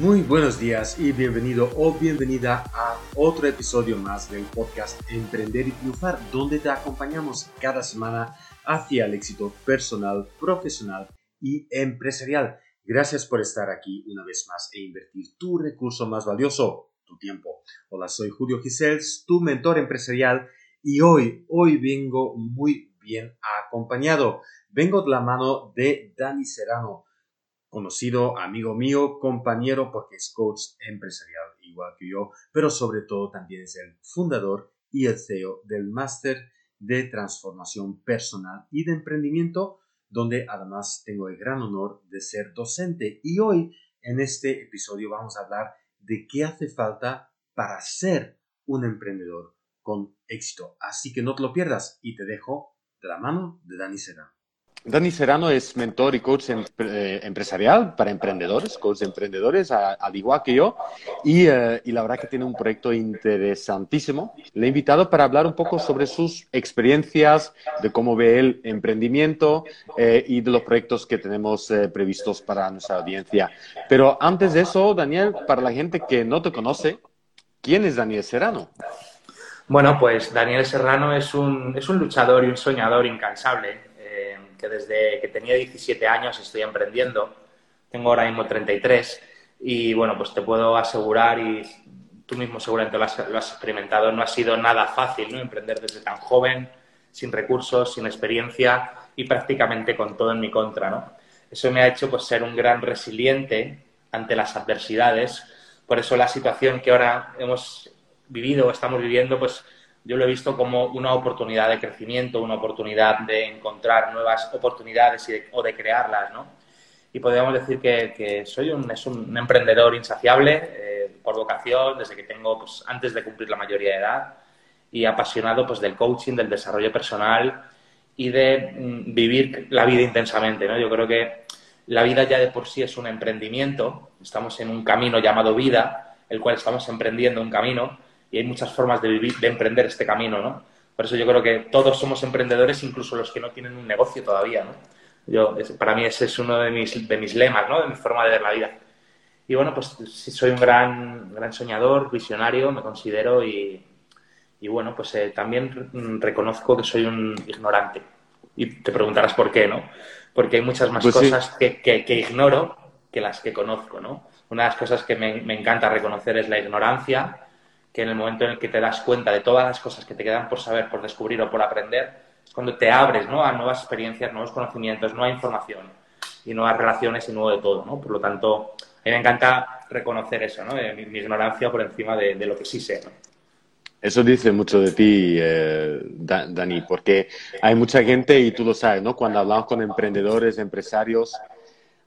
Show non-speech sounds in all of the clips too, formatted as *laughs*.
Muy buenos días y bienvenido o bienvenida a otro episodio más del podcast Emprender y Triunfar, donde te acompañamos cada semana hacia el éxito personal, profesional y empresarial. Gracias por estar aquí una vez más e invertir tu recurso más valioso, tu tiempo. Hola, soy Julio Gisels, tu mentor empresarial y hoy, hoy vengo muy bien acompañado. Vengo de la mano de Dani Serrano conocido amigo mío, compañero, porque es coach empresarial igual que yo, pero sobre todo también es el fundador y el CEO del máster de transformación personal y de emprendimiento, donde además tengo el gran honor de ser docente. Y hoy, en este episodio, vamos a hablar de qué hace falta para ser un emprendedor con éxito. Así que no te lo pierdas y te dejo de la mano de Dani Serrano. Dani Serrano es mentor y coach eh, empresarial para emprendedores, coach de emprendedores, al igual que yo, eh, y, la verdad que tiene un proyecto interesantísimo. Le he invitado para hablar un poco sobre sus experiencias, de cómo ve el emprendimiento eh, y de los proyectos que tenemos previstos para nuestra audiencia. Pero antes de eso, Daniel, para la gente que no te conoce, ¿quién es Daniel Serrano? Bueno, pues Daniel Serrano es un, es un luchador y un soñador incansable que desde que tenía 17 años estoy emprendiendo. Tengo ahora mismo 33 y bueno, pues te puedo asegurar y tú mismo seguramente lo has, experimentado, no ha sido nada fácil ¿no? emprender desde tan joven, sin recursos, sin experiencia y prácticamente con todo en mi contra. ¿no? Eso me ha hecho pues, ser un gran resiliente ante las adversidades. Por eso la situación que ahora hemos vivido o estamos viviendo, pues yo lo he visto como una oportunidad de crecimiento, una oportunidad de encontrar nuevas oportunidades o de crearlas, ¿no? Y podríamos decir que, soy un, es un emprendedor insaciable eh, por vocación, desde que tengo, pues, antes de cumplir la mayoría de edad, y apasionado, pues, del coaching, del desarrollo personal y de mm, vivir la vida intensamente, ¿no? Yo creo que la vida ya de por sí es un emprendimiento, estamos en un camino llamado vida, el cual estamos emprendiendo un camino, y hay muchas formas de vivir, de emprender este camino, ¿no? Por eso yo creo que todos somos emprendedores, incluso los que no tienen un negocio todavía, ¿no? Yo, para mí ese es uno de mis, de mis lemas, ¿no? De mi forma de ver la vida. Y bueno, pues sí soy un gran, gran soñador, visionario, me considero y, y bueno, pues eh, también reconozco que soy un ignorante. Y te preguntarás por qué, ¿no? Porque hay muchas más pues cosas que, que, que, ignoro que las que conozco, ¿no? Una de las cosas que me, me encanta reconocer es la ignorancia, que en el momento en el que te das cuenta de todas las cosas que te quedan por saber, por descubrir o por aprender, es cuando te abres ¿no? a nuevas experiencias, nuevos conocimientos, nueva información y nuevas relaciones y nuevo de todo. ¿no? Por lo tanto, a mí me encanta reconocer eso, ¿no? mi, ignorancia por encima de, lo que sí sé. Eso dice mucho de ti, eh, Dani, porque hay mucha gente, y tú lo sabes, ¿no? Cuando hablamos con emprendedores, empresarios,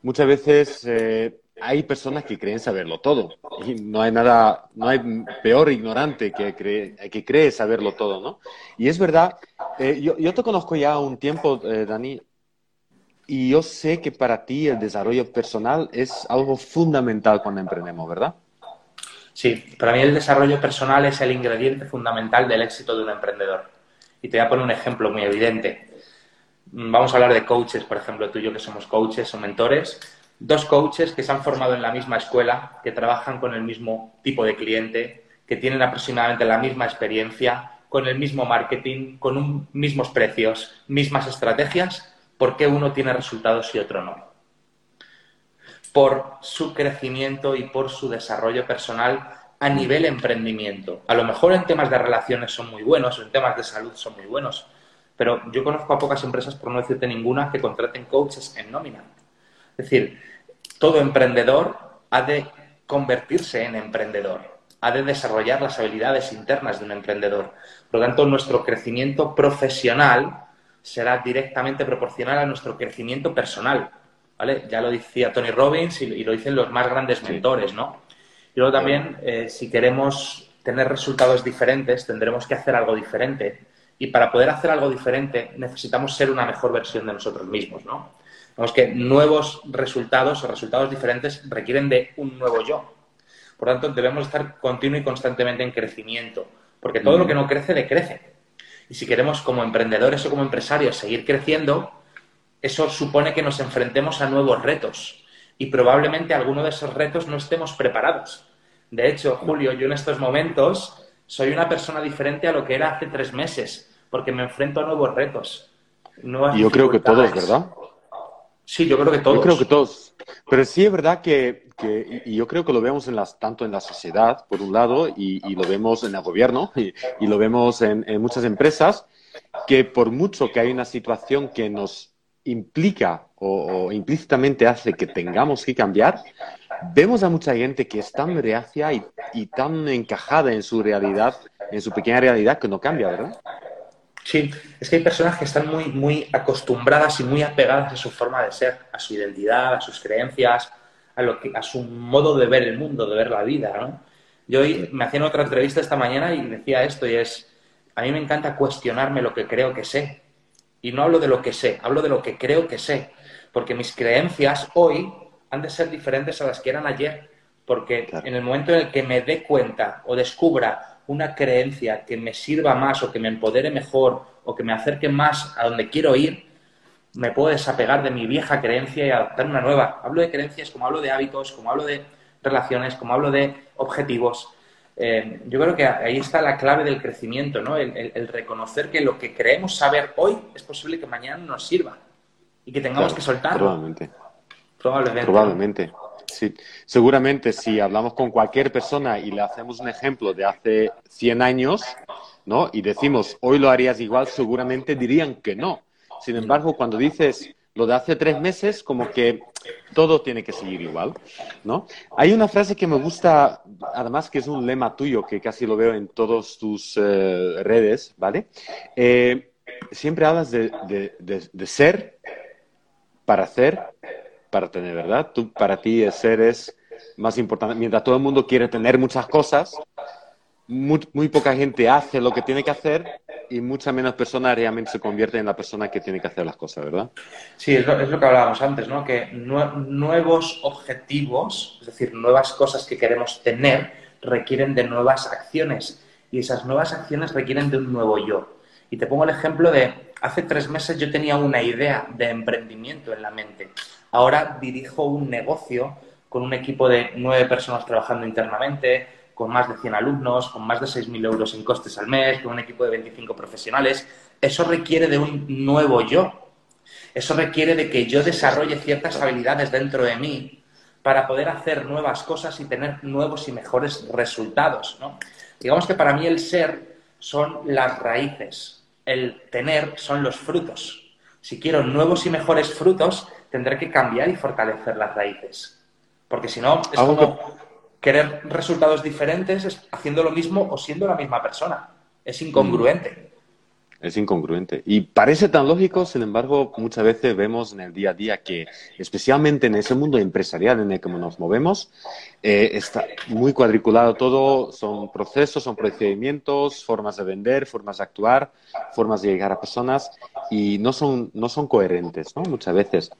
muchas veces eh, hay personas que creen saberlo todo. Y no hay nada, no hay peor ignorante que cree, que cree saberlo todo, ¿no? Y es verdad, eh, yo, te conozco ya un tiempo, eh, Dani, y yo sé que para ti el desarrollo personal es algo fundamental cuando emprendemos, ¿verdad? Sí, para mí el desarrollo personal es el ingrediente fundamental del éxito de un emprendedor. Y te voy a poner un ejemplo muy evidente. Vamos a hablar de coaches, por ejemplo, tú y yo que somos coaches o mentores dos coaches que se han formado en la misma escuela, que trabajan con el mismo tipo de cliente, que tienen aproximadamente la misma experiencia, con el mismo marketing, con mismos precios, mismas estrategias, ¿por qué uno tiene resultados y otro no? Por su crecimiento y por su desarrollo personal a nivel emprendimiento. A lo mejor en temas de relaciones son muy buenos, en temas de salud son muy buenos, pero yo conozco a pocas empresas, por no decirte ninguna, que contraten coaches en nómina. Es decir, todo emprendedor ha de convertirse en emprendedor, ha de desarrollar las habilidades internas de un emprendedor. Por lo tanto, nuestro crecimiento profesional será directamente proporcional a nuestro crecimiento personal. ¿vale? Ya lo decía Tony Robbins y, lo dicen los más grandes mentores, ¿no? Y luego también, eh, si queremos tener resultados diferentes, tendremos que hacer algo diferente. Y para poder hacer algo diferente, necesitamos ser una mejor versión de nosotros mismos, ¿no? Vemos que nuevos resultados o resultados diferentes requieren de un nuevo yo. Por tanto, debemos estar continuo y constantemente en crecimiento, porque todo lo que no crece, decrece. Y si queremos, como emprendedores o como empresarios, seguir creciendo, eso supone que nos enfrentemos a nuevos retos. y probablemente alguno de esos retos no estemos preparados. De hecho, Julio, yo en estos momentos soy una persona diferente a lo que era hace tres meses, porque me enfrento a nuevos retos. y yo creo que todos, ¿verdad? Sí, yo creo que todos. Yo creo que todos. Pero sí es verdad que, y yo creo que lo vemos en las, tanto en la sociedad, por un lado, y, lo vemos en el gobierno, y, lo vemos en, muchas empresas, que por mucho que hay una situación que nos implica o, implícitamente hace que tengamos que cambiar, vemos a mucha gente que es tan reacia y, y tan encajada en su realidad, en su pequeña realidad, que no cambia, ¿verdad? Sí, es que hay personas que están muy, muy acostumbradas y muy apegadas a su forma de ser, a su identidad, a sus creencias, a, lo que, a su modo de ver el mundo, de ver la vida, ¿no? Yo hoy me hacía otra entrevista esta mañana y decía esto y es, a mí me encanta cuestionarme lo que creo que sé. Y no hablo de lo que sé, hablo de lo que creo que sé. Porque mis creencias hoy han de ser diferentes a las que eran ayer. Porque en el momento en el que me dé cuenta o descubra una creencia que me sirva más o que me empodere mejor o que me acerque más a donde quiero ir, me puedo desapegar de mi vieja creencia y adoptar una nueva. Hablo de creencias como hablo de hábitos, como hablo de relaciones, como hablo de objetivos. Eh, yo creo que ahí está la clave del crecimiento, ¿no? El, reconocer que lo que creemos saber hoy es posible que mañana nos sirva y que tengamos que soltarlo. Probablemente. Probablemente. Probablemente. Sí, seguramente si hablamos con cualquier persona y le hacemos un ejemplo de hace 100 años, ¿no? Y decimos, hoy lo harías igual, seguramente dirían que no. Sin embargo, cuando dices lo de hace tres meses, como que todo tiene que seguir igual, ¿no? Hay una frase que me gusta, además que es un lema tuyo, que casi lo veo en todas tus eh, redes, ¿vale? Eh, siempre hablas de, de ser para hacer para tener, ¿verdad? Tú, para ti el ser es más importante. Mientras todo el mundo quiere tener muchas cosas, muy, poca gente hace lo que tiene que hacer y muchas menos personas realmente se convierten en la persona que tiene que hacer las cosas, ¿verdad? Sí, es lo, es lo que hablábamos antes, ¿no? Que nuevos objetivos, es decir, nuevas cosas que queremos tener, requieren de nuevas acciones y esas nuevas acciones requieren de un nuevo yo. Y te pongo el ejemplo de, hace tres meses yo tenía una idea de emprendimiento en la mente Ahora dirijo un negocio con un equipo de nueve personas trabajando internamente, con más de 100 alumnos, con más de 6.000 euros en costes al mes, con un equipo de 25 profesionales. Eso requiere de un nuevo yo. Eso requiere de que yo desarrolle ciertas habilidades dentro de mí para poder hacer nuevas cosas y tener nuevos y mejores resultados. Digamos que para mí el ser son las raíces, el tener son los frutos. Si quiero nuevos y mejores frutos, tendré que cambiar y fortalecer las raíces. Porque si no, es como querer resultados diferentes haciendo lo mismo o siendo la misma persona. Es incongruente. Mm. Es incongruente. Y parece tan lógico, sin embargo, muchas veces vemos en el día a día que, especialmente en ese mundo empresarial en el que nos movemos, eh, está muy cuadriculado todo, son procesos, son procedimientos, formas de vender, formas de actuar, formas de llegar a personas y no son, no son coherentes, ¿no? Muchas veces.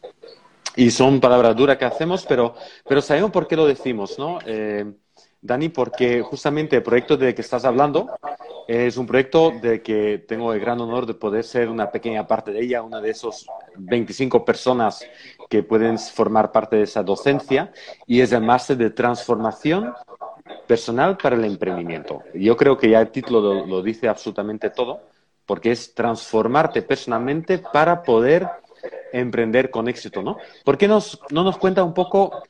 Y son palabras duras que hacemos, pero, pero sabemos por qué lo decimos, ¿no? Eh, Dani, porque justamente el proyecto de que estás hablando es un proyecto de que tengo el gran honor de poder ser una pequeña parte de ella, una de esos 25 personas que pueden formar parte de esa docencia, y es el máster de transformación personal para el emprendimiento. Yo creo que ya el título lo, dice absolutamente todo, porque es transformarte personalmente para poder emprender con éxito, ¿no? ¿Por qué no nos cuenta un poco,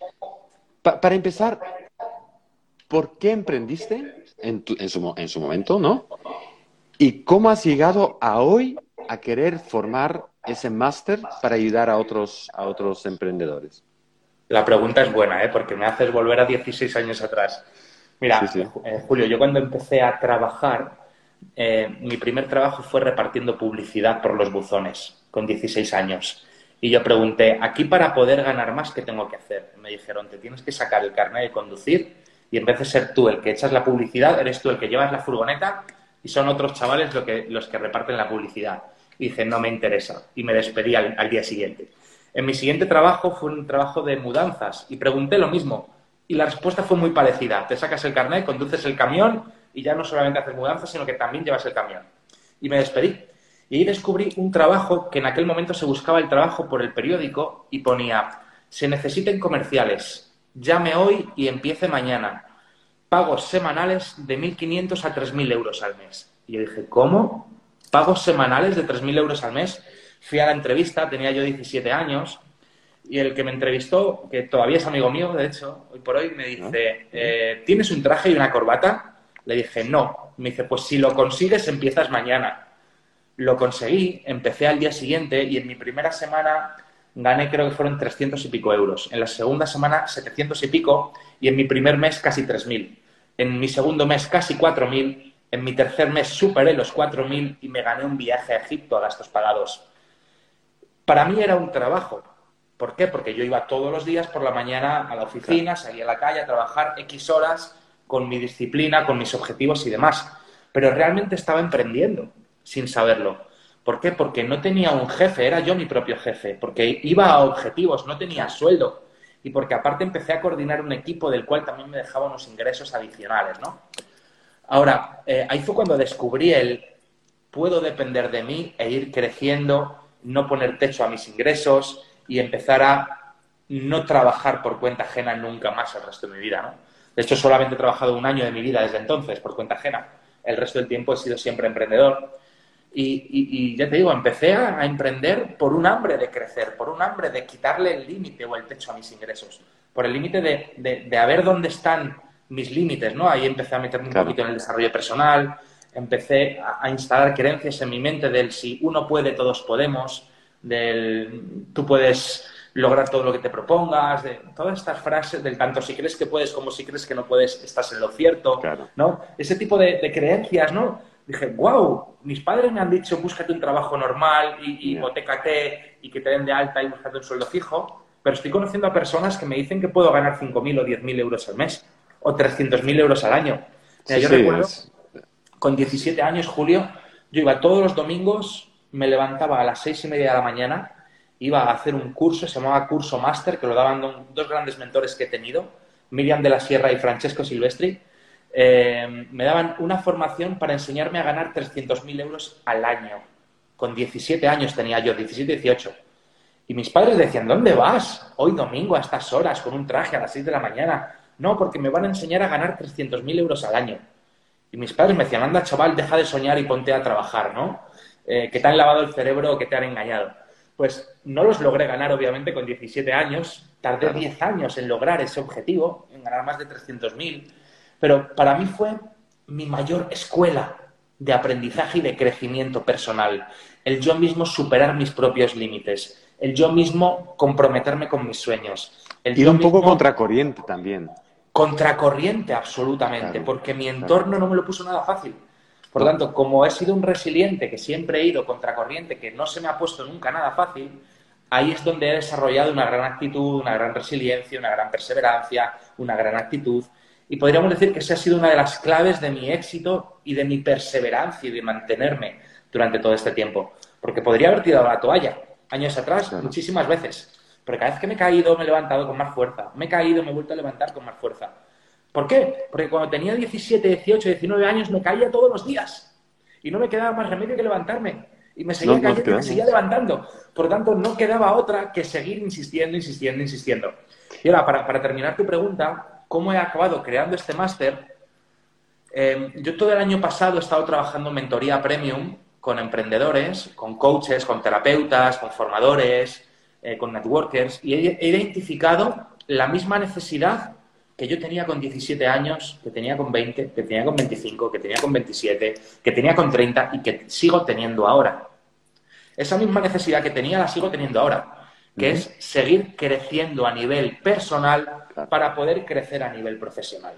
para empezar, por qué emprendiste en, su, momento, ¿no? Y cómo has llegado a hoy a querer formar ese máster para ayudar a otros, a otros emprendedores. La pregunta es buena, ¿eh? porque me haces volver a 16 años atrás. Mira, eh, Julio, yo cuando empecé a trabajar, eh, mi primer trabajo fue repartiendo publicidad por los buzones, con 16 años. Y yo pregunté, aquí para poder ganar más, ¿qué tengo que hacer? me dijeron, te tienes que sacar el carnet de conducir y en vez de ser tú el que echas la publicidad, eres tú el que llevas la furgoneta y son otros chavales que, los que reparten la publicidad. Y dije, no me interesa. Y me despedí al, día siguiente. En mi siguiente trabajo fue un trabajo de mudanzas y pregunté lo mismo. Y la respuesta fue muy parecida. Te sacas el carnet, conduces el camión y ya no solamente haces mudanzas, sino que también llevas el camión. Y me despedí. Y ahí descubrí un trabajo que en aquel momento se buscaba el trabajo por el periódico y ponía se necesiten comerciales, llame hoy y empiece mañana. Pagos semanales de 1.500 a 3.000 euros al mes. Y yo dije, ¿cómo? ¿Pagos semanales de 3.000 euros al mes? Fui a la entrevista, tenía yo 17 años, y el que me entrevistó, que todavía es amigo mío, de hecho, hoy por hoy, me dice, eh, ¿tienes un traje y una corbata? Le dije, no. Me dice, pues si lo consigues, empiezas mañana. Lo conseguí, empecé al día siguiente y en mi primera semana gané creo que fueron 300 y pico euros. En la segunda semana 700 y pico y en mi primer mes casi 3.000. En mi segundo mes casi 4.000. En mi tercer mes superé los 4.000 y me gané un viaje a Egipto a gastos pagados. Para mí era un trabajo. ¿Por qué? Porque yo iba todos los días por la mañana a la oficina, salía a la calle a trabajar X horas con mi disciplina, con mis objetivos y demás. Pero realmente estaba emprendiendo sin saberlo. ¿Por qué? Porque no tenía un jefe, era yo mi propio jefe, porque iba a objetivos, no tenía sueldo y porque aparte empecé a coordinar un equipo del cual también me dejaba unos ingresos adicionales, ¿no? Ahora, eh, ahí fue cuando descubrí el puedo depender de mí e ir creciendo, no poner techo a mis ingresos y empezar a no trabajar por cuenta ajena nunca más el resto de mi vida, ¿no? De hecho, solamente he trabajado un año de mi vida desde entonces por cuenta ajena. El resto del tiempo he sido siempre emprendedor y, ya te digo, empecé a, emprender por un hambre de crecer, por un hambre de quitarle el límite o el techo a mis ingresos, por el límite de, de, a ver dónde están mis límites, ¿no? Ahí empecé a meterme un poquito en el desarrollo personal, empecé a, instalar creencias en mi mente del si uno puede, todos podemos, del tú puedes lograr todo lo que te propongas, de todas estas frases del tanto si crees que puedes como si crees que no puedes, estás en lo cierto, ¿no? Ese tipo de, de creencias, ¿no? Dije, wow, mis padres me han dicho búscate un trabajo normal y, y y que te den de alta y búscate un sueldo fijo, pero estoy conociendo a personas que me dicen que puedo ganar 5.000 o 10.000 euros al mes o 300.000 euros al año. yo recuerdo, con 17 años, Julio, yo iba todos los domingos, me levantaba a las seis y media de la mañana, iba a hacer un curso, se llamaba Curso Máster, que lo daban dos grandes mentores que he tenido, Miriam de la Sierra y Francesco Silvestri, eh, me daban una formación para enseñarme a ganar 300.000 euros al año. Con 17 años tenía yo, 17, 18. Y mis padres decían, ¿dónde vas? Hoy domingo a estas horas con un traje a las 6 de la mañana. No, porque me van a enseñar a ganar 300.000 euros al año. Y mis padres me decían, anda chaval, deja de soñar y ponte a trabajar, ¿no? Eh, que te han lavado el cerebro o que te han engañado. Pues no los logré ganar, obviamente, con 17 años. Tardé 10 años en lograr ese objetivo, en ganar más de 300.000. Pero para mí fue mi mayor escuela de aprendizaje y de crecimiento personal. El yo mismo superar mis propios límites. El yo mismo comprometerme con mis sueños. El Ir un poco contracorriente también. Contracorriente, absolutamente, porque mi entorno no me lo puso nada fácil. Por lo tanto, como he sido un resiliente que siempre he ido contracorriente, que no se me ha puesto nunca nada fácil, ahí es donde he desarrollado una gran actitud, una gran resiliencia, una gran perseverancia, una gran actitud. Y podríamos decir que esa ha sido una de las claves de mi éxito y de mi perseverancia y de mantenerme durante todo este tiempo. Porque podría haber tirado la toalla años atrás, muchísimas veces. Pero cada vez que me he caído, me he levantado con más fuerza. Me he caído, me he vuelto a levantar con más fuerza. ¿Por qué? Porque cuando tenía 17, 18, 19 años, me caía todos los días. Y no me quedaba más remedio que levantarme. Y me seguía cayendo y me seguía levantando. Por lo tanto, no quedaba otra que seguir insistiendo, insistiendo, insistiendo. Y ahora, para, para terminar tu pregunta, cómo he acabado creando este máster, eh, yo todo el año pasado he estado trabajando en mentoría premium con emprendedores, con coaches, con terapeutas, con formadores, eh, con networkers, y he, identificado la misma necesidad que yo tenía con 17 años, que tenía con 20, que tenía con 25, que tenía con 27, que tenía con 30 y que sigo teniendo ahora. Esa misma necesidad que tenía la sigo teniendo ahora, que es seguir creciendo a nivel personal para poder crecer a nivel profesional.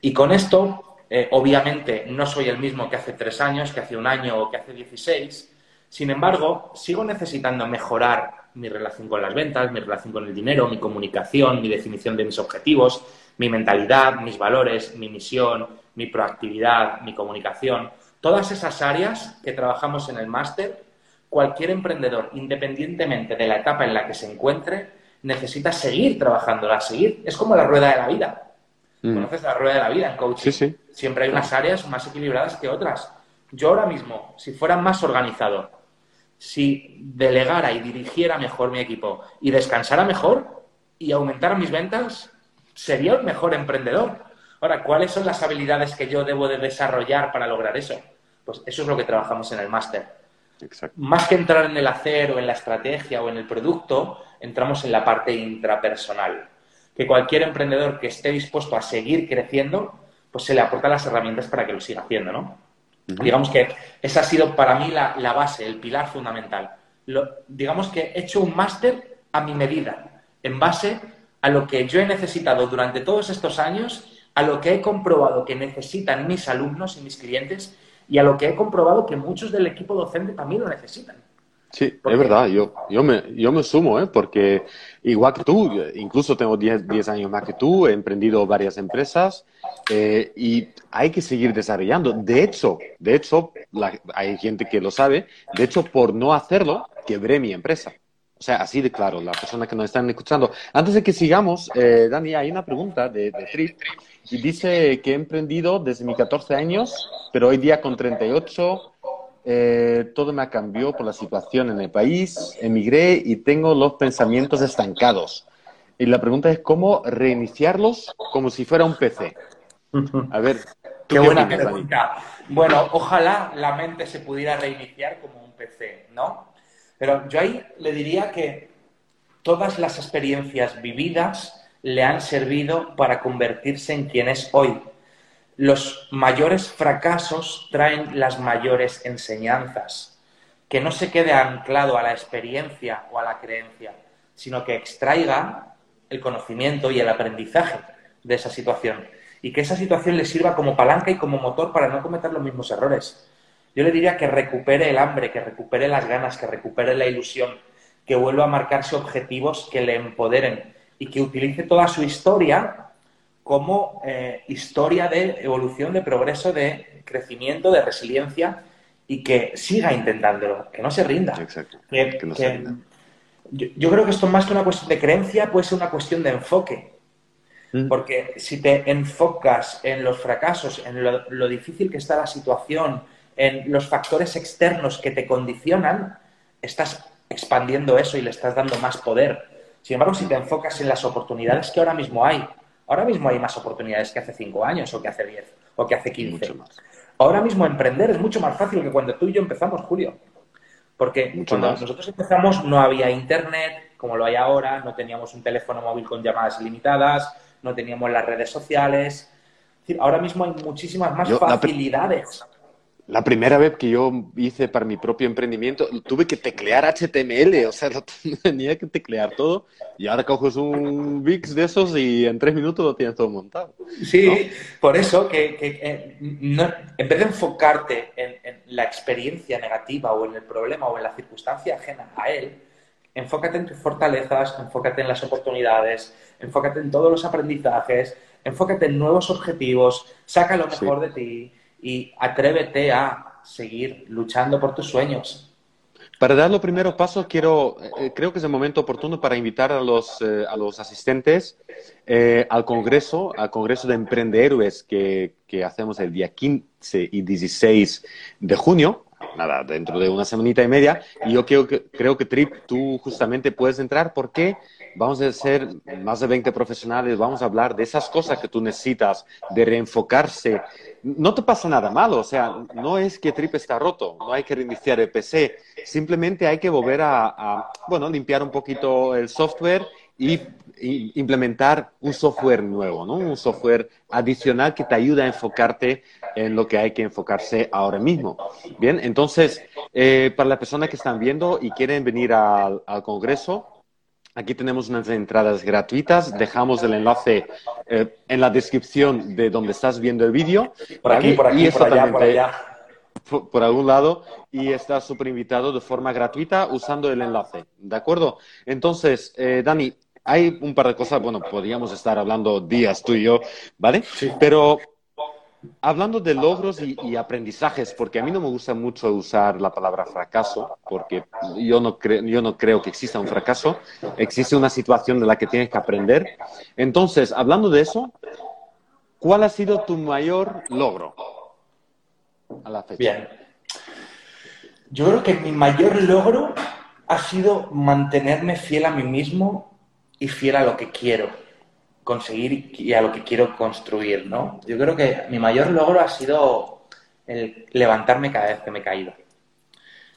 Y con esto, eh, obviamente, no soy el mismo que hace tres años, que hace un año o que hace 16. Sin embargo, sigo necesitando mejorar mi relación con las ventas, mi relación con el dinero, mi comunicación, mi definición de mis objetivos, mi mentalidad, mis valores, mi misión, mi proactividad, mi comunicación. Todas esas áreas que trabajamos en el máster, cualquier emprendedor, independientemente de la etapa en la que se encuentre, necesitas seguir trabajándola, seguir. Es como la rueda de la vida. Mm. ¿Conoces la rueda de la vida en coaching? Sí, sí. Siempre hay unas áreas más equilibradas que otras. Yo ahora mismo, si fuera más organizado, si delegara y dirigiera mejor mi equipo y descansara mejor y aumentara mis ventas, sería el mejor emprendedor. Ahora, ¿cuáles son las habilidades que yo debo de desarrollar para lograr eso? Pues eso es lo que trabajamos en el máster. Más que entrar en el hacer o en la estrategia o en el producto, entramos en la parte intrapersonal. Que cualquier emprendedor que esté dispuesto a seguir creciendo, pues se le aporta las herramientas para que lo siga haciendo, ¿no? Digamos que esa ha sido para mí la, base, el pilar fundamental. digamos que he hecho un máster a mi medida, en base a lo que yo he necesitado durante todos estos años a lo que he comprobado que necesitan mis alumnos y mis clientes y a lo que he comprobado que muchos del equipo docente también lo necesitan. Sí, es verdad, yo, yo, me, yo me sumo, ¿eh? porque igual que tú, incluso tengo 10, años más que tú, he emprendido varias empresas eh, y hay que seguir desarrollando. De hecho, de hecho, hay gente que lo sabe, de hecho, por no hacerlo, quebré mi empresa. O sea, así de claro, la persona que nos están escuchando. Antes de que sigamos, eh, Dani, hay una pregunta de, de Trip y dice que he emprendido desde mis 14 años, pero hoy día con 38 eh, todo me cambiado por la situación en el país, emigré y tengo los pensamientos estancados. Y la pregunta es cómo reiniciarlos como si fuera un PC. A ver, qué, buena pregunta. Bueno, ojalá la mente se pudiera reiniciar como un PC, ¿no? Pero yo ahí le diría que todas las experiencias vividas le han servido para convertirse en quien es hoy. Los mayores fracasos traen las mayores enseñanzas. Que no se quede anclado a la experiencia o a la creencia, sino que extraiga el conocimiento y el aprendizaje de esa situación. Y que esa situación le sirva como palanca y como motor para no cometer los mismos errores. Yo le diría que recupere el hambre, que recupere las ganas, que recupere la ilusión, que vuelva a marcarse objetivos que le empoderen y que utilice toda su historia como eh, historia de evolución, de progreso, de crecimiento, de resiliencia y que siga intentándolo, que no se rinda. Exacto. Yo, creo que esto más que una cuestión de creencia puede ser una cuestión de enfoque. Mm. Porque si te enfocas en los fracasos, en lo difícil que está la situación, en los factores externos que te condicionan, estás expandiendo eso y le estás dando más poder. Sin embargo, si te enfocas en las oportunidades que ahora mismo hay, ahora mismo hay más oportunidades que hace cinco años o que hace diez o que hace quince. Ahora mismo emprender es mucho más fácil que cuando tú y yo empezamos, Julio. Porque cuando nosotros empezamos no había internet como lo hay ahora, no teníamos un teléfono móvil con llamadas ilimitadas, no teníamos las redes sociales. ahora mismo hay muchísimas más facilidades. La primera vez que yo hice para mi propio emprendimiento, tuve que teclear HTML, o sea, *laughs* tenía que teclear todo. Y ahora coges un VIX de esos y en tres minutos lo tienes todo montado. Sí, por eso que, eh, en vez de enfocarte en, la experiencia negativa o en el problema o en la circunstancia ajena a él, enfócate en tus fortalezas, enfócate en las oportunidades, enfócate en todos los aprendizajes, enfócate en nuevos objetivos, saca lo mejor de ti y atrévete a seguir luchando por tus sueños. Para dar los primeros pasos, quiero, eh, creo que es el momento oportuno para invitar a los, eh, a los asistentes eh, al Congreso, al Congreso de Emprendehéroes que, que hacemos el día 15 y 16 de junio nada, dentro de una semanita y media. Y yo creo que, creo que Trip, tú justamente puedes entrar porque vamos a ser más de 20 profesionales, vamos a hablar de esas cosas que tú necesitas, de reenfocarse. No te pasa nada malo, o sea, no es que Trip está roto, no hay que reiniciar el PC, simplemente hay que volver a, bueno, limpiar un poquito el software y, implementar un software nuevo, ¿no? Un software adicional que te ayude a enfocarte en lo que hay que enfocarse ahora mismo. Bien, entonces, eh, para las personas que están viendo y quieren venir al Congreso, Aquí tenemos unas entradas gratuitas. Dejamos el enlace eh, en la descripción de donde estás viendo el vídeo. Por aquí, por aquí, por allá, por allá. Por, algún lado. Y estás súper invitado de forma gratuita usando el enlace. ¿De acuerdo? Entonces, eh, Dani, hay un par de cosas. Bueno, podríamos estar hablando días tú y yo, ¿vale? Sí. Pero Hablando de logros y, aprendizajes, porque a mí no me gusta mucho usar la palabra fracaso, porque yo no, yo no creo que exista un fracaso, existe una situación de la que tienes que aprender. Entonces, hablando de eso, ¿cuál ha sido tu mayor logro a la fecha? Bien. Yo creo que mi mayor logro ha sido mantenerme fiel a mí mismo y fiel a lo que quiero conseguir y a lo que quiero construir, ¿no? Yo creo que mi mayor logro ha sido levantarme cada vez que me he caído.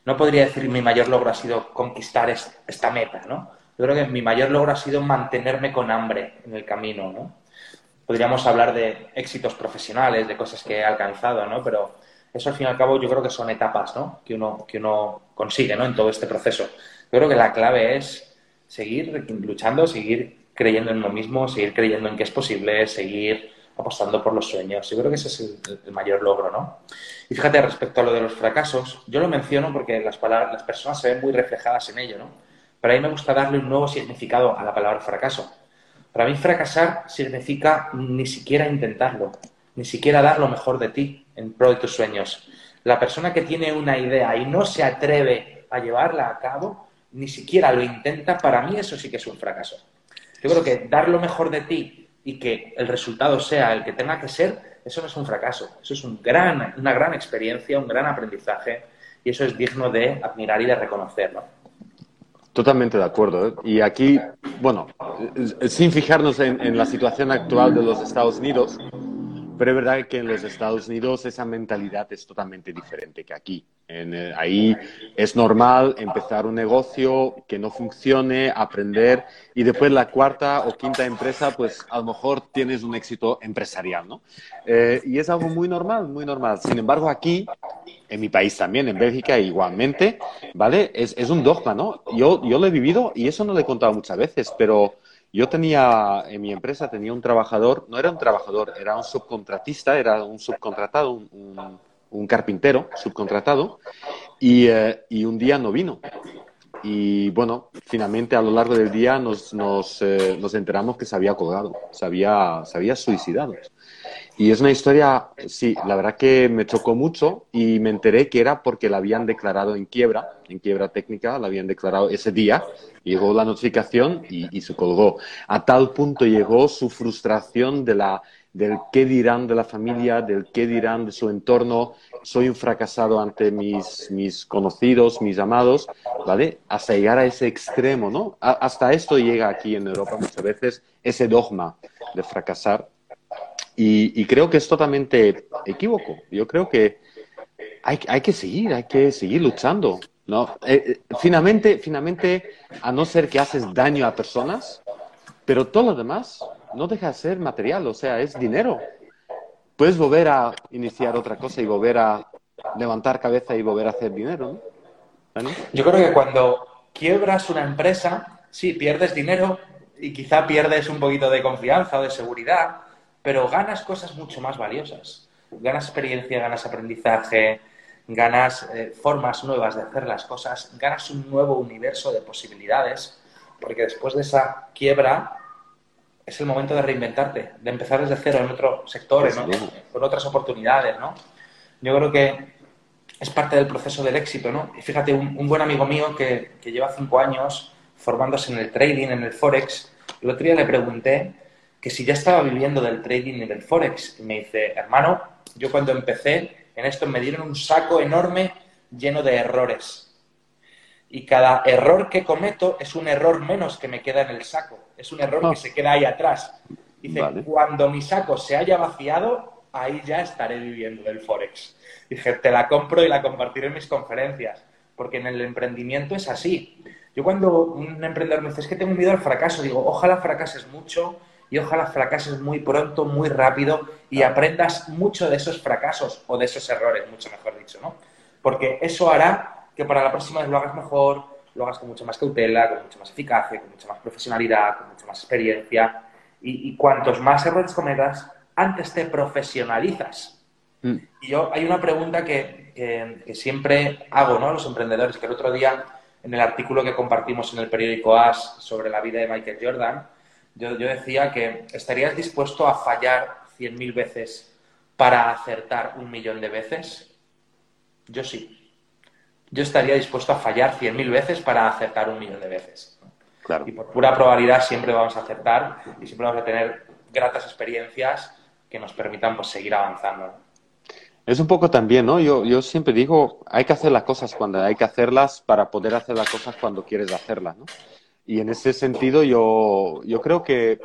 No podría decir mi mayor logro ha sido conquistar esta meta, ¿no? Yo creo que mi mayor logro ha sido mantenerme con hambre en el camino, ¿no? Podríamos hablar de éxitos profesionales, de cosas que he alcanzado, ¿no? Pero eso al fin y al cabo yo creo que son etapas, ¿no? Que uno, que uno consigue, ¿no? En todo este proceso. Yo creo que la clave es seguir luchando, seguir creyendo en uno mismo, seguir creyendo en que es posible, seguir apostando por los sueños. Yo creo que ese es el, mayor logro, ¿no? Y fíjate, respecto a lo de los fracasos, yo lo menciono porque las, palabras, las personas se ven muy reflejadas en ello, ¿no? Pero a mí me gusta darle un nuevo significado a la palabra fracaso. Para mí fracasar significa ni siquiera intentarlo, ni siquiera dar lo mejor de ti en pro de tus sueños. La persona que tiene una idea y no se atreve a llevarla a cabo, ni siquiera lo intenta, para mí eso sí que es un fracaso. Yo creo que dar lo mejor de ti y que el resultado sea el que tenga que ser, eso no es un fracaso, eso es un gran, una gran experiencia, un gran aprendizaje y eso es digno de admirar y de reconocerlo. Totalmente de acuerdo. ¿eh? Y aquí, bueno, sin fijarnos en, la situación actual de los Estados Unidos, pero es verdad que en los Estados Unidos esa mentalidad es totalmente diferente que aquí. Eh, ahí es normal empezar un negocio que no funcione, aprender y después la cuarta o quinta empresa, pues a lo mejor tienes un éxito empresarial, ¿no? Eh, y es algo muy normal, muy normal. Sin embargo, aquí, en mi país también, en Bélgica igualmente, ¿vale? Es, es un dogma, ¿no? Yo, yo lo he vivido y eso no lo he contado muchas veces, pero yo tenía, en mi empresa tenía un trabajador, no era un trabajador, era un subcontratista, era un subcontratado, un, carpintero subcontratado, eh, y, un día no vino. Y bueno, finalmente a lo largo del día nos, nos, eh, nos enteramos que se había colgado, se había, se había suicidado. Y es una historia, sí, la verdad que me chocó mucho y me enteré que era porque la habían declarado en quiebra, en quiebra técnica, la habían declarado ese día, llegó la notificación y, se colgó. A tal punto llegó su frustración de la, del qué dirán de la familia, del qué dirán de su entorno, soy un fracasado ante mis, mis conocidos, mis amados, ¿vale? Hasta llegar a ese extremo, ¿no? hasta esto llega aquí en Europa muchas veces, ese dogma de fracasar y, creo que es totalmente equívoco. Yo creo que hay, hay que seguir, hay que seguir luchando. ¿no? Eh, eh, finalmente, finalmente, a no ser que haces daño a personas, pero todo lo demás no deja de ser material, o sea, es dinero. Puedes volver a iniciar otra cosa y volver a levantar cabeza y volver a hacer dinero. ¿no? Yo creo que cuando quiebras una empresa, sí, pierdes dinero y quizá pierdes un poquito de confianza o de seguridad, pero ganas cosas mucho más valiosas. Ganas experiencia, ganas aprendizaje, ganas eh, formas nuevas de hacer las cosas, ganas un nuevo universo de posibilidades, porque después de esa quiebra es el momento de reinventarte, de empezar desde cero en otro sector, con otras oportunidades, ¿no? Yo creo que es parte del proceso del éxito, ¿no? Y fíjate, un, buen amigo mío que, que, lleva cinco años formándose en el trading, en el Forex, el otro día le pregunté que si ya estaba viviendo del trading y del forex. Y me dice, hermano, yo cuando empecé en esto me dieron un saco enorme lleno de errores. Y cada error que cometo es un error menos que me queda en el saco. Es un error que ah. se queda ahí atrás. Dice, cuando mi saco se haya vaciado, ahí ya estaré viviendo del Forex. Dije, te la compro y la compartiré en mis conferencias. Porque en el emprendimiento es así. Yo cuando un emprendedor me dice, es que tengo miedo al fracaso, digo, ojalá fracases mucho, y ojalá fracases muy pronto, muy rápido y aprendas mucho de esos fracasos o de esos errores, mucho mejor dicho, ¿no? Porque eso hará que para la próxima vez lo hagas mejor, lo hagas con mucha más cautela, con mucha más eficacia, con mucha más profesionalidad, con mucha más experiencia y, cuantos más errores cometas, antes te profesionalizas. Mm. Y yo, hay una pregunta que, que, siempre hago, ¿no? A los emprendedores, que el otro día, en el artículo que compartimos en el periódico AS sobre la vida de Michael Jordan, yo, decía que estarías dispuesto a fallar 100.000 veces para acertar un millón de veces. Yo sí. Yo estaría dispuesto a fallar 100.000 veces para acertar un millón de veces. Claro. Y por pura probabilidad siempre vamos a acertar y siempre vamos a tener gratas experiencias que nos permitan pues, seguir avanzando. Es un poco también, ¿no? Yo, yo siempre digo, hay que hacer las cosas cuando hay que hacerlas para poder hacer las cosas cuando quieres hacerlas, ¿no? Y en ese sentido yo, yo creo que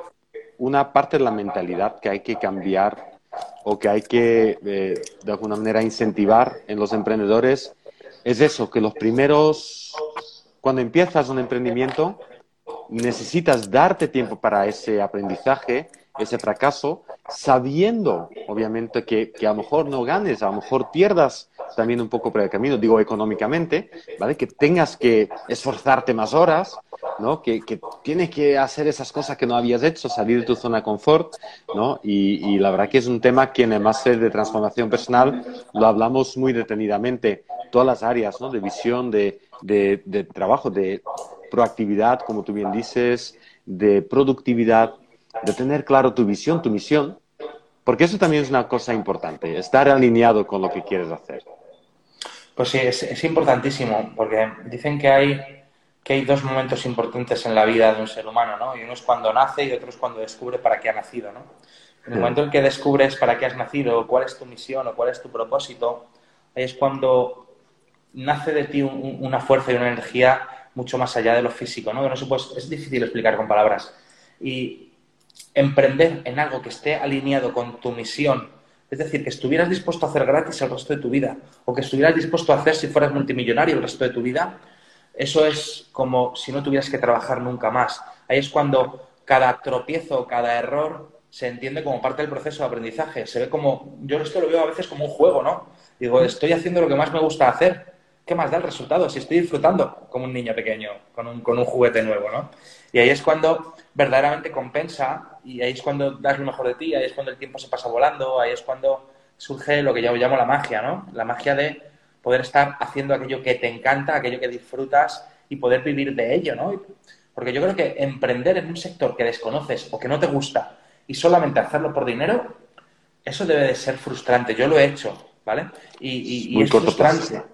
una parte de la mentalidad que hay que cambiar o que hay que, eh, de alguna manera, incentivar en los emprendedores es eso, que los primeros, cuando empiezas un emprendimiento, necesitas darte tiempo para ese aprendizaje, ese fracaso, sabiendo, obviamente, que, que, a lo mejor no ganes, a lo mejor pierdas también un poco por el camino, digo económicamente, ¿vale? Que tengas que esforzarte más horas, ¿no? Que, que tienes que hacer esas cosas que no habías hecho, salir de tu zona de confort, ¿no? Y, y la verdad que es un tema que en el máster de transformación personal lo hablamos muy detenidamente, todas las áreas, ¿no? De visión, de, de, de trabajo, de proactividad, como tú bien dices, de productividad, de tener claro tu visión, tu misión, porque eso también es una cosa importante, estar alineado con lo que quieres hacer. Pues sí, es, es importantísimo, porque dicen que hay, que hay dos momentos importantes en la vida de un ser humano, ¿no? Y uno es cuando nace y otro es cuando descubre para qué ha nacido, ¿no? En el momento en que descubres para qué has nacido, cuál es tu misión o cuál es tu propósito, es cuando nace de ti un, una fuerza y una energía mucho más allá de lo físico, ¿no? Que no se puede, es difícil explicar con palabras. Y emprender en algo que esté alineado con tu misión, es decir, que estuvieras dispuesto a hacer gratis el resto de tu vida, o que estuvieras dispuesto a hacer si fueras multimillonario el resto de tu vida, eso es como si no tuvieras que trabajar nunca más. Ahí es cuando cada tropiezo, cada error se entiende como parte del proceso de aprendizaje. Se ve como, yo esto lo veo a veces como un juego, ¿no? Digo, estoy haciendo lo que más me gusta hacer. ¿Qué más da el resultado? Si estoy disfrutando como un niño pequeño, con un, con un juguete nuevo, ¿no? Y ahí es cuando verdaderamente compensa y ahí es cuando das lo mejor de ti, ahí es cuando el tiempo se pasa volando, ahí es cuando surge lo que yo llamo la magia, ¿no? La magia de poder estar haciendo aquello que te encanta, aquello que disfrutas y poder vivir de ello, ¿no? Porque yo creo que emprender en un sector que desconoces o que no te gusta y solamente hacerlo por dinero, eso debe de ser frustrante. Yo lo he hecho, ¿vale? Y, y, y es frustrante. Plazo.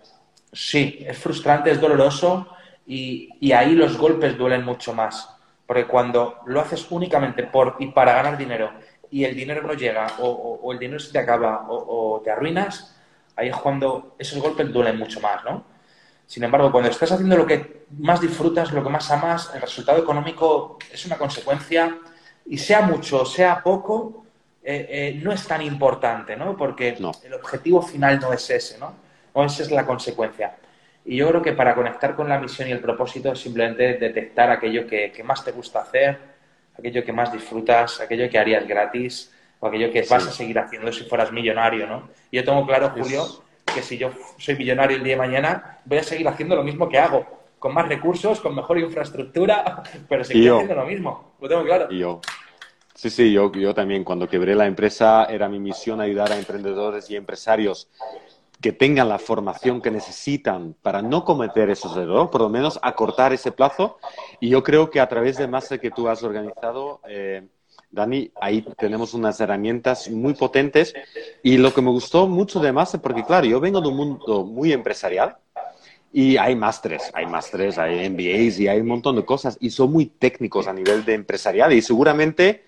Sí, es frustrante, es doloroso y, y ahí los golpes duelen mucho más. Porque cuando lo haces únicamente por y para ganar dinero y el dinero no llega o, o, o el dinero se te acaba o, o, te arruinas, ahí es cuando esos golpes duelen mucho más, ¿no? Sin embargo, cuando estás haciendo lo que más disfrutas, lo que más amas, el resultado económico es una consecuencia y sea mucho, sea poco, eh, eh, no es tan importante, ¿no? Porque no. el objetivo final no es ese, ¿no? O esa es la consecuencia. Y yo creo que para conectar con la misión y el propósito es simplemente detectar aquello que, que, más te gusta hacer, aquello que más disfrutas, aquello que harías gratis o aquello que sí. vas a seguir haciendo si fueras millonario, ¿no? Y yo tengo claro, Julio, es... que si yo soy millonario el día de mañana, voy a seguir haciendo lo mismo que hago, con más recursos, con mejor infraestructura, *laughs* pero seguir haciendo lo mismo. Lo tengo claro. Y yo. Sí, sí, yo, yo también cuando quebré la empresa era mi misión ayudar a emprendedores y empresarios que tengan la formación que necesitan para no cometer esos errores, por lo menos acortar ese plazo. Y yo creo que a través del máster que tú has organizado, eh, Dani, ahí tenemos unas herramientas muy potentes. Y lo que me gustó mucho de máster, porque claro, yo vengo de un mundo muy empresarial y hay másteres, hay másteres, hay MBAs y hay un montón de cosas y son muy técnicos a nivel de empresarial y seguramente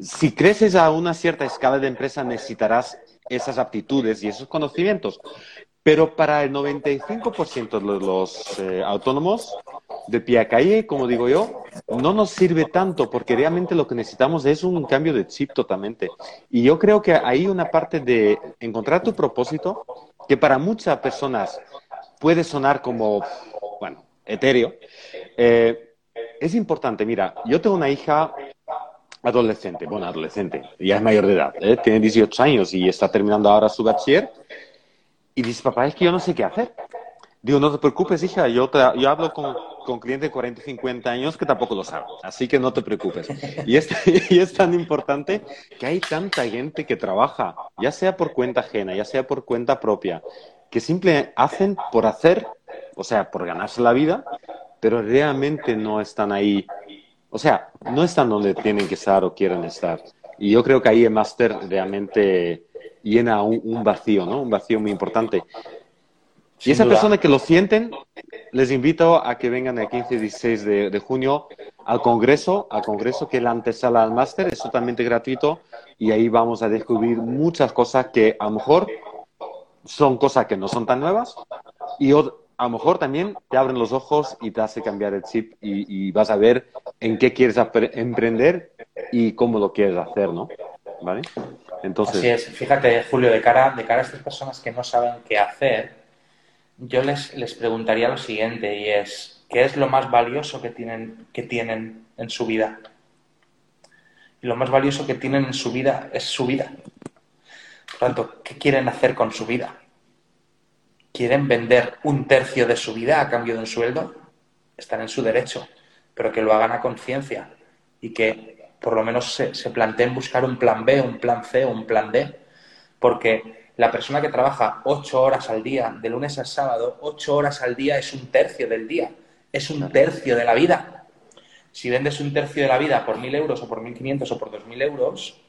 si creces a una cierta escala de empresa necesitarás esas aptitudes y esos conocimientos. Pero para el 95% de los eh, autónomos de pie a calle, como digo yo, no nos sirve tanto porque realmente lo que necesitamos es un cambio de chip totalmente. Y yo creo que hay una parte de encontrar tu propósito que para muchas personas puede sonar como, bueno, etéreo. Eh, es importante, mira, yo tengo una hija adolescente, bueno, adolescente, ya es mayor de edad, ¿eh? tiene 18 años y está terminando ahora su bachiller. Y dice, papá, es que yo no sé qué hacer. Digo, no te preocupes, hija, yo, te, yo hablo con, con clientes de 40 y 50 años que tampoco lo saben, así que no te preocupes. Y es, *laughs* y es tan importante que hay tanta gente que trabaja, ya sea por cuenta ajena, ya sea por cuenta propia, que simplemente hacen por hacer, o sea, por ganarse la vida, pero realmente no están ahí o sea, no están donde tienen que estar o quieren estar. Y yo creo que ahí el máster realmente llena un, un, vacío, ¿no? Un vacío muy importante. Sin y esa duda. persona que lo sienten, les invito a que vengan el 15 y 16 de, de, junio al Congreso, al Congreso que es la antesala al máster, es totalmente gratuito y ahí vamos a descubrir muchas cosas que a lo mejor son cosas que no son tan nuevas y a lo mejor también te abren los ojos y te hace cambiar el chip y, vas a ver en qué quieres emprender y cómo lo quieres hacer, ¿no? ¿Vale? Entonces... Así es. Fíjate, Julio, de cara, de cara a estas personas que no saben qué hacer, yo les, les preguntaría lo siguiente y es, ¿qué es lo más valioso que tienen, que tienen en su vida? Y lo más valioso que tienen en su vida es su vida. Por tanto, ¿qué quieren hacer con su vida? ¿Quieren vender un tercio de su vida a cambio de un sueldo? Están en su derecho, pero que lo hagan a conciencia y que por lo menos se, se planteen buscar un plan B, un plan C o un plan D. Porque la persona que trabaja ocho horas al día, de lunes a sábado, ocho horas al día es un tercio del día, es un tercio de la vida. Si vendes un tercio de la vida por mil euros o por mil quinientos o por dos mil euros,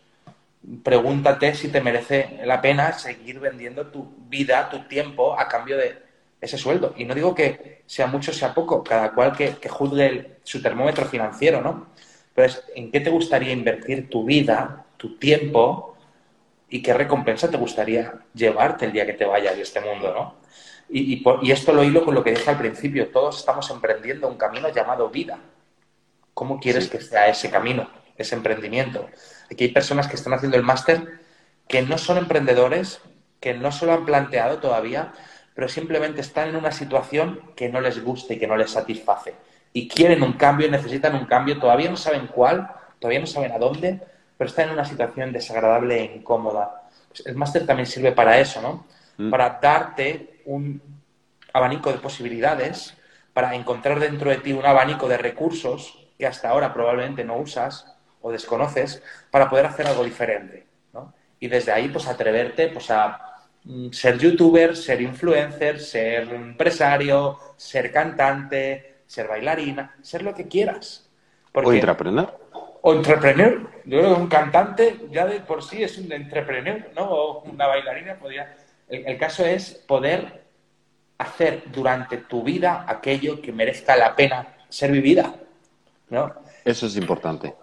pregúntate si te merece la pena seguir vendiendo tu vida, tu tiempo a cambio de ese sueldo. Y no digo que sea mucho o sea poco, cada cual que, juzgue su termómetro financiero, ¿no? Pero es en qué te gustaría invertir tu vida, tu tiempo y qué recompensa te gustaría llevarte el día que te vayas de este mundo, ¿no? Y, y esto lo hilo con lo que dije al principio, todos estamos emprendiendo un camino llamado vida. ¿Cómo quieres que sea ese camino, ese emprendimiento? Aquí hay personas que están haciendo el máster que no son emprendedores, que no se lo han planteado todavía, pero simplemente están en una situación que no les gusta y que no les satisface. Y quieren un cambio, necesitan un cambio, todavía no saben cuál, todavía no saben a dónde, pero están en una situación desagradable e incómoda. Pues el máster también sirve para eso, ¿no? Mm. Para darte un abanico de posibilidades, para encontrar dentro de ti un abanico de recursos que hasta ahora probablemente no usas o desconoces para poder hacer algo diferente. ¿no? Y desde ahí, pues atreverte pues, a mm, ser youtuber, ser influencer, ser empresario, ser cantante, ser bailarina, ser lo que quieras. o entrepreneur. O entrepreneur. Yo creo que un cantante ya de por sí es un entrepreneur, ¿no? O una bailarina podría... El, el caso es poder hacer durante tu vida aquello que merezca la pena ser vivida, ¿no? Eso es importante.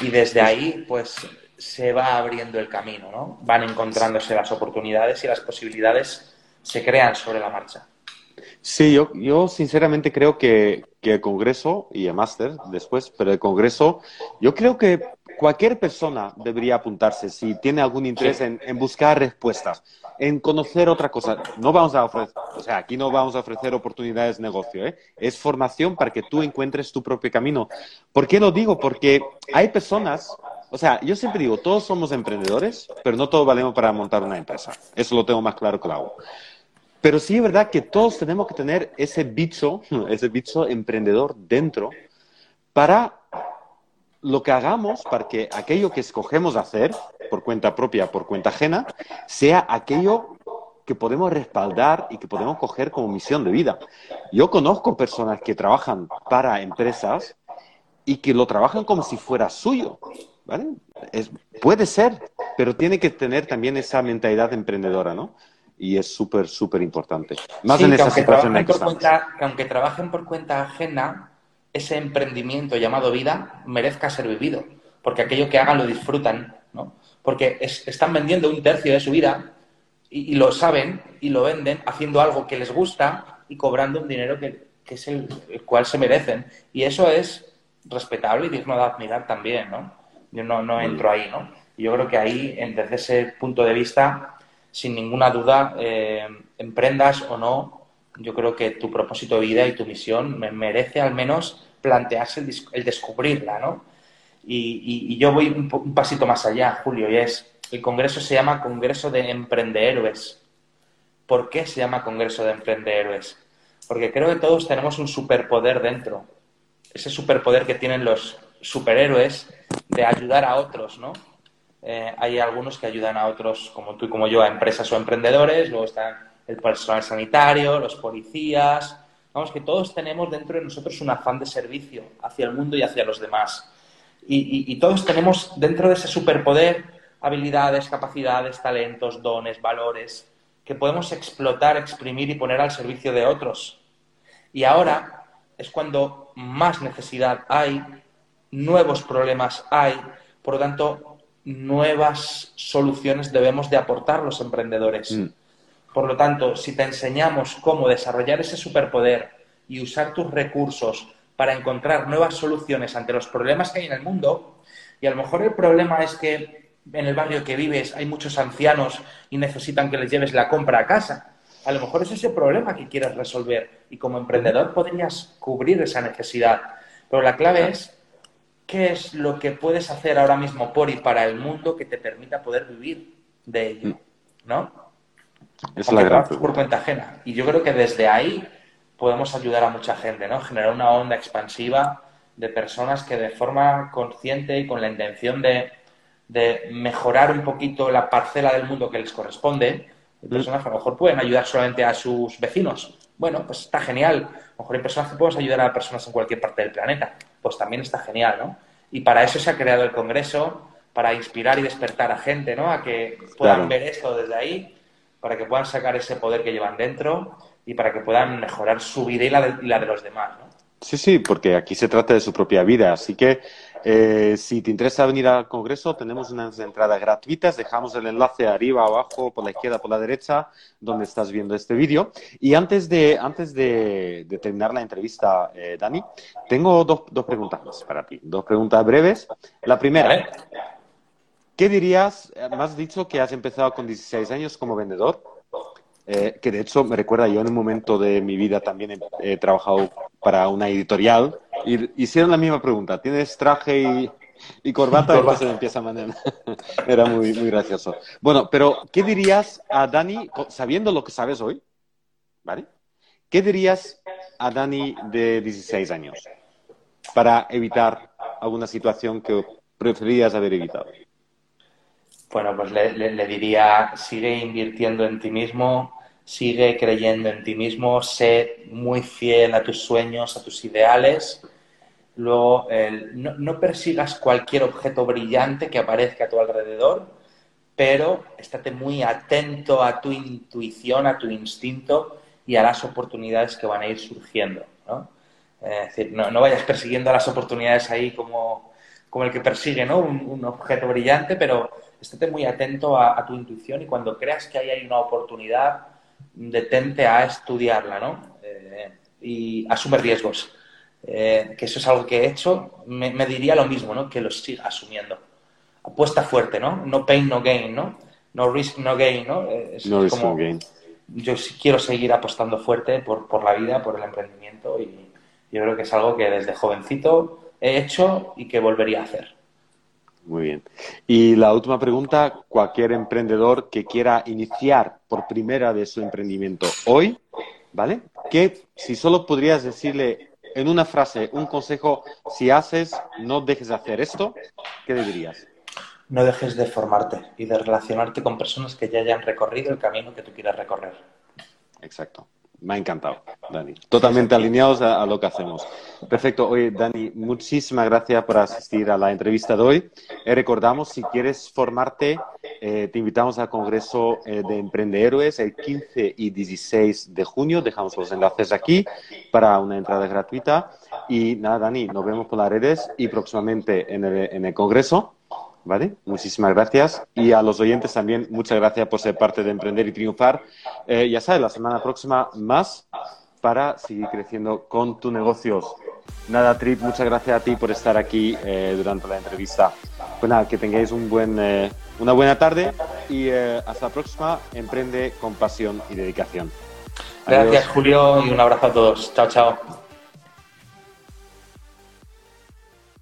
Y desde ahí, pues se va abriendo el camino, ¿no? Van encontrándose las oportunidades y las posibilidades se crean sobre la marcha. Sí, yo, yo sinceramente creo que, que el Congreso y el máster después, pero el Congreso, yo creo que cualquier persona debería apuntarse si tiene algún interés en, buscar respuestas, en conocer otra cosa. No vamos a ofrecer, o sea, aquí no vamos a ofrecer oportunidades de negocio, ¿eh? es formación para que tú encuentres tu propio camino. ¿Por qué lo digo? Porque hay personas, o sea, yo siempre digo, todos somos emprendedores, pero no todos valemos para montar una empresa. Eso lo tengo más claro que lo Pero sí es verdad que todos tenemos que tener ese bicho, *laughs* ese bicho emprendedor dentro para lo que hagamos para que aquello que escogemos hacer por cuenta propia, por cuenta ajena, sea aquello que podemos respaldar y que podemos coger como misión de vida. Yo conozco personas que trabajan para empresas y que lo trabajan como si fuera suyo. ¿vale? puede ser, pero tiene que tener también esa mentalidad emprendedora, ¿no? Y es súper, súper importante. Más en esa situación que aunque trabajen por cuenta ajena, ese emprendimiento llamado vida merezca ser vivido, porque aquello que hagan lo disfrutan, ¿no? Porque están vendiendo un tercio de su vida y, lo saben y lo venden haciendo algo que les gusta y cobrando un dinero que, es el, cual se merecen. Y eso es respetable y digno de admirar también, ¿no? Yo no, no entro ahí, ¿no? Yo creo que ahí, desde ese punto de vista, sin ninguna duda, eh, emprendas o no, yo creo que tu propósito de vida y tu misión me merece al menos plantearse el, descubrirla, ¿no? Y, yo voy un, pasito más allá, Julio, y es, el Congreso se llama Congreso de Emprendehéroes. ¿Por qué se llama Congreso de Emprendehéroes? Porque creo que todos tenemos un superpoder dentro. Ese superpoder que tienen los superhéroes de ayudar a otros, ¿no? Eh, hay algunos que ayudan a otros, como tú y como yo, a empresas o emprendedores, luego están el personal sanitario, los policías, Vamos, que todos tenemos dentro de nosotros un afán de servicio hacia el mundo y hacia los demás. Y, todos tenemos dentro de ese superpoder habilidades, capacidades, talentos, dones, valores que podemos explotar, exprimir y poner al servicio de otros. Y ahora es cuando más necesidad hay, nuevos problemas hay, por lo tanto, nuevas soluciones debemos de aportar los emprendedores. Mm. Por lo tanto, si te enseñamos cómo desarrollar ese superpoder y usar tus recursos para encontrar nuevas soluciones ante los problemas que hay en el mundo, y a lo mejor el problema es que en el barrio que vives hay muchos ancianos y necesitan que les lleves la compra a casa. A lo mejor es ese problema que quieres resolver y como emprendedor podrías cubrir esa necesidad. Pero la clave es qué es lo que puedes hacer ahora mismo por y para el mundo que te permita poder vivir de ello, mm. ¿no? Es la gran por cuenta ajena. Y yo creo que desde ahí podemos ayudar a mucha gente, ¿no? Generar una onda expansiva de personas que de forma consciente y con la intención de, mejorar un poquito la parcela del mundo que les corresponde, personas que a lo mejor pueden ayudar solamente a sus vecinos. Bueno, pues está genial. A lo mejor hay personas que pueden ayudar a personas en cualquier parte del planeta. Pues también está genial, ¿no? Y para eso se ha creado el Congreso, para inspirar y despertar a gente, ¿no? A que puedan ver esto desde ahí, para que puedan sacar ese poder que llevan dentro y para que puedan mejorar su vida y la de, los demás. ¿no? Sí, sí, porque aquí se trata de su propia vida. Así que eh, si te interesa venir al Congreso, tenemos unas entradas gratuitas. Dejamos el enlace arriba, abajo, por la izquierda, por la derecha, donde estás viendo este vídeo. Y antes de, antes de, terminar la entrevista, eh, Dani, tengo dos, dos preguntas más para ti. Dos preguntas breves. La primera, ¿qué dirías? Me has dicho que has empezado con 16 años como vendedor. Eh, que de hecho me recuerda, yo en un momento de mi vida también he, trabajado para una editorial y hicieron la misma pregunta, ¿tienes traje y, y corbata? Entonces empieza mañana. *laughs* Era muy, muy gracioso. Bueno, pero ¿qué dirías a Dani, sabiendo lo que sabes hoy, ¿vale? ¿Qué dirías a Dani de 16 años para evitar alguna situación que preferirías haber evitado? Bueno, pues le, le, diría, sigue invirtiendo en ti mismo, sigue creyendo en ti mismo, sé muy fiel a tus sueños, a tus ideales. Luego, no, persigas cualquier objeto brillante que aparezca a tu alrededor, pero estate muy atento a tu intuición, a tu instinto y a las oportunidades que van a ir surgiendo. ¿no? No, vayas persiguiendo las oportunidades ahí como, como el que persigue ¿no? un, objeto brillante, pero estate muy atento a, a, tu intuición y cuando creas que ahí hay una oportunidad, detente a estudiarla, ¿no? Eh, y asume riesgos. Eh, que eso es algo que he hecho, me, diría lo mismo, ¿no? Que lo siga asumiendo. Apuesta fuerte, ¿no? No pain, no gain, ¿no? No risk, no gain, ¿no? Eh, no risk, no gain. Yo quiero seguir apostando fuerte por, por la vida, por el emprendimiento y yo creo que es algo que desde jovencito he hecho y que volvería a hacer. Muy bien. Y la última pregunta, cualquier emprendedor que quiera iniciar por primera vez su emprendimiento hoy, ¿vale? Que si solo podrías decirle en una frase, un consejo, si haces, no dejes de hacer esto, ¿qué dirías? No dejes de formarte y de relacionarte con personas que ya hayan recorrido el camino que tú quieras recorrer. Exacto. Me ha encantado, Dani. Totalmente alineados a, lo que hacemos. Perfecto. Oye, Dani, muchísimas gracias por asistir a la entrevista de hoy. Eh, recordamos, si quieres formarte, eh, te invitamos al Congreso eh, de Emprendehéroes el 15 y 16 de junio. Dejamos los enlaces aquí para una entrada gratuita. Y nada, Dani, nos vemos por las redes y próximamente en en el Congreso. ¿Vale? Muchísimas gracias. Y a los oyentes también, muchas gracias por ser parte de Emprender y Triunfar. Eh, ya sabes, la semana próxima más para seguir creciendo con tus negocios. Nada, Trip, muchas gracias a ti por estar aquí eh, durante la entrevista. Pues nada, que tengáis un buen, eh, una buena tarde y hasta la próxima. Emprende con pasión y dedicación. Gracias, Julio, y un abrazo a todos. Chao, chao.